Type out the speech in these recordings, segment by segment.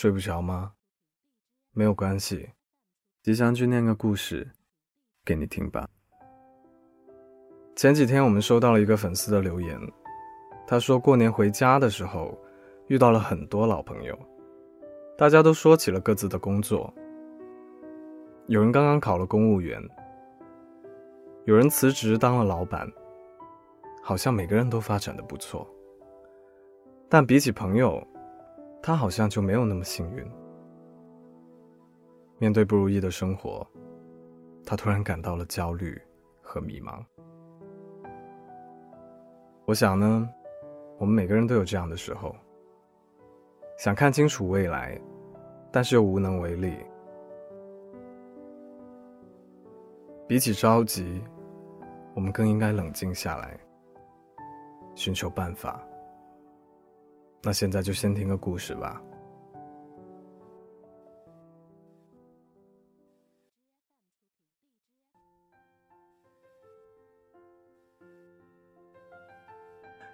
睡不着吗？没有关系，吉祥君念个故事给你听吧。前几天我们收到了一个粉丝的留言，他说过年回家的时候遇到了很多老朋友，大家都说起了各自的工作。有人刚刚考了公务员，有人辞职当了老板，好像每个人都发展的不错。但比起朋友，他好像就没有那么幸运。面对不如意的生活，他突然感到了焦虑和迷茫。我想呢，我们每个人都有这样的时候，想看清楚未来，但是又无能为力。比起着急，我们更应该冷静下来，寻求办法。那现在就先听个故事吧。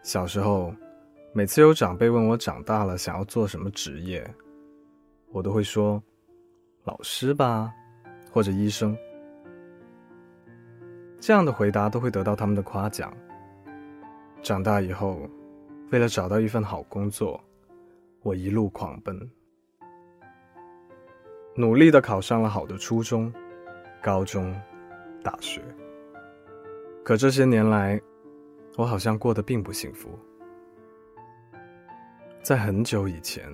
小时候，每次有长辈问我长大了想要做什么职业，我都会说老师吧，或者医生。这样的回答都会得到他们的夸奖。长大以后，为了找到一份好工作，我一路狂奔，努力的考上了好的初中、高中、大学。可这些年来，我好像过得并不幸福。在很久以前，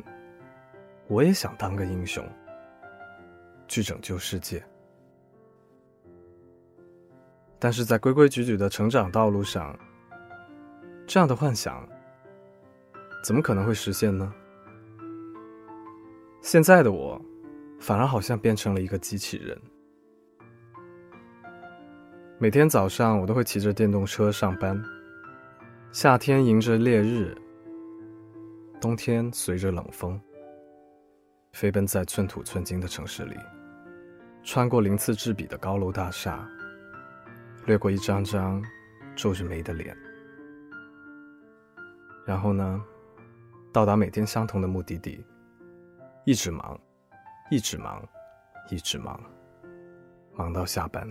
我也想当个英雄，去拯救世界。但是在规规矩矩的成长道路上，这样的幻想怎么可能会实现呢？现在的我，反而好像变成了一个机器人。每天早上，我都会骑着电动车上班。夏天迎着烈日，冬天随着冷风，飞奔在寸土寸金的城市里，穿过鳞次栉比的高楼大厦，掠过一张张皱着眉的脸，然后呢，到达每天相同的目的地，一直忙，一直忙，一直忙，忙到下班。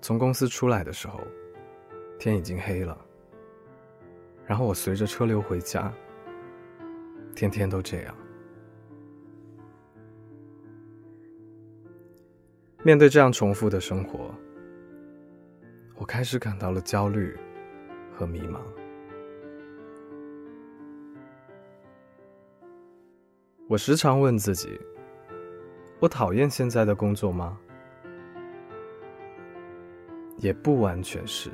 从公司出来的时候。天已经黑了，然后我随着车流回家，天天都这样。面对这样重复的生活，我开始感到了焦虑和迷茫。我时常问自己：我讨厌现在的工作吗？也不完全是。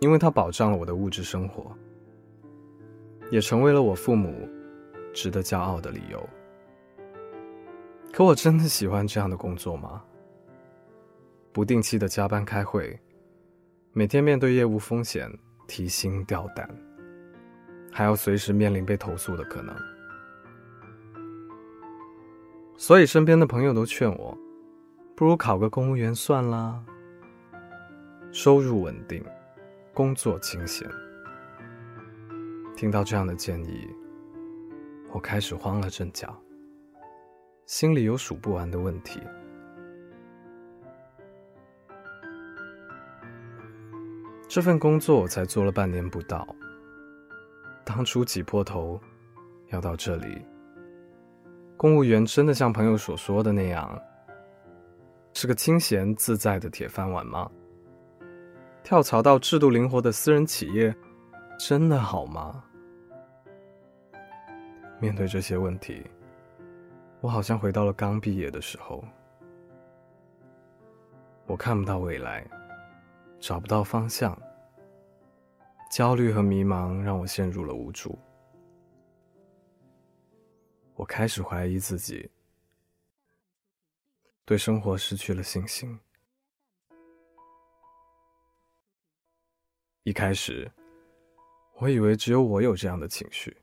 因为它保障了我的物质生活，也成为了我父母值得骄傲的理由。可我真的喜欢这样的工作吗？不定期的加班开会，每天面对业务风险提心吊胆，还要随时面临被投诉的可能。所以身边的朋友都劝我，不如考个公务员算啦，收入稳定。工作清闲，听到这样的建议，我开始慌了阵脚，心里有数不完的问题。这份工作我才做了半年不到，当初挤破头要到这里，公务员真的像朋友所说的那样，是个清闲自在的铁饭碗吗？跳槽到制度灵活的私人企业，真的好吗？面对这些问题，我好像回到了刚毕业的时候。我看不到未来，找不到方向，焦虑和迷茫让我陷入了无助。我开始怀疑自己，对生活失去了信心。一开始，我以为只有我有这样的情绪，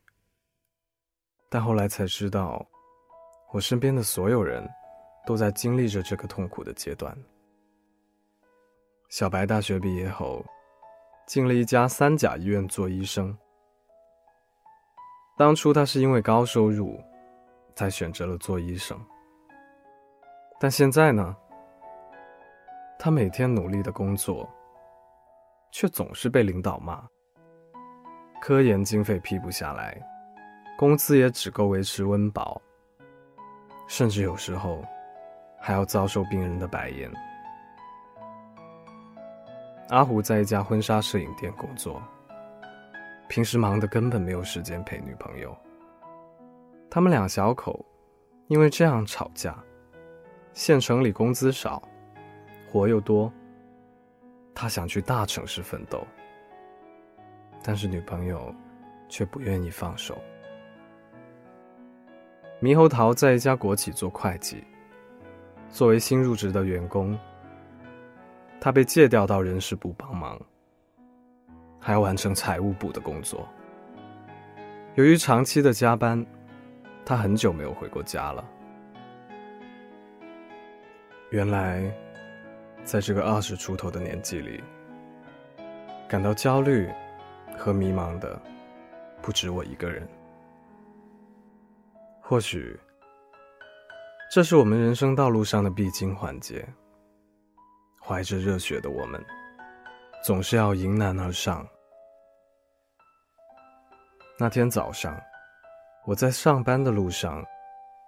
但后来才知道，我身边的所有人都在经历着这个痛苦的阶段。小白大学毕业后，进了一家三甲医院做医生。当初他是因为高收入，才选择了做医生。但现在呢？他每天努力的工作，却总是被领导骂。科研经费批不下来，工资也只够维持温饱，甚至有时候还要遭受病人的白眼。阿胡在一家婚纱摄影店工作。平时忙得根本没有时间陪女朋友。他们两小口因为这样吵架。县城里工资少，活又多。他想去大城市奋斗，但是女朋友却不愿意放手。猕猴桃在一家国企做会计，作为新入职的员工，他被借调到人事部帮忙。还要完成财务部的工作。由于长期的加班，他很久没有回过家了。原来，在这个二十出头的年纪里，感到焦虑和迷茫的不止我一个人。或许，这是我们人生道路上的必经环节。怀着热血的我们。总是要迎难而上。那天早上，我在上班的路上，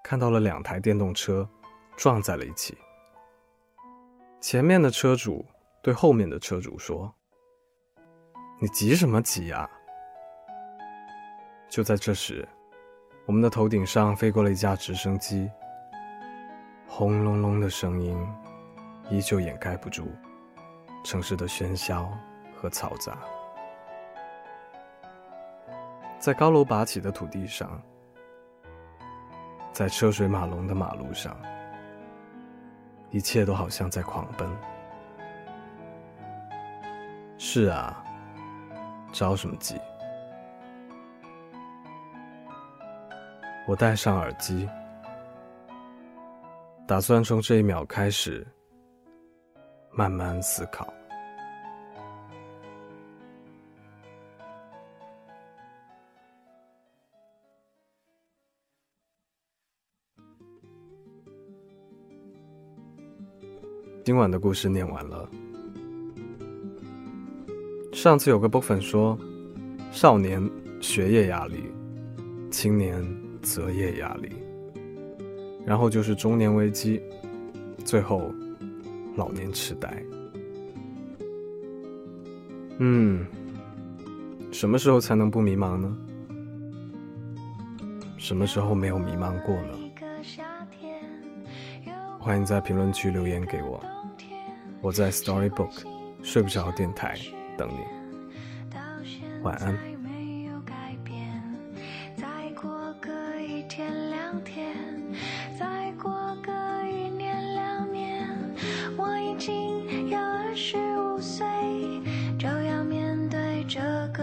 看到了两台电动车撞在了一起。前面的车主对后面的车主说：“你急什么急呀？”就在这时，我们的头顶上飞过了一架直升机，轰隆隆的声音依旧掩盖不住。城市的喧嚣和嘈杂，在高楼拔起的土地上，在车水马龙的马路上，一切都好像在狂奔。是啊，着什么急？我戴上耳机，打算从这一秒开始。慢慢思考。今晚的故事念完了。上次有个部粉说，少年学业压力，青年择业压力，然后就是中年危机，最后。老年痴呆。嗯，什么时候才能不迷茫呢？什么时候没有迷茫过呢？欢迎在评论区留言给我，我在 Storybook 睡不着电台等你。晚安。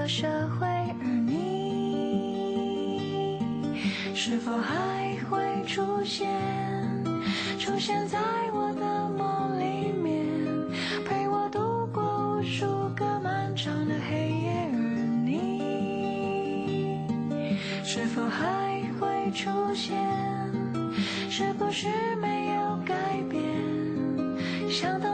社会，而你是否还会出现？出现在我的梦里面，陪我度过无数个漫长的黑夜。而你是否还会出现？是不是没有改变？想到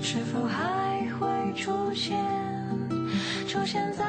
是否还会出现出现在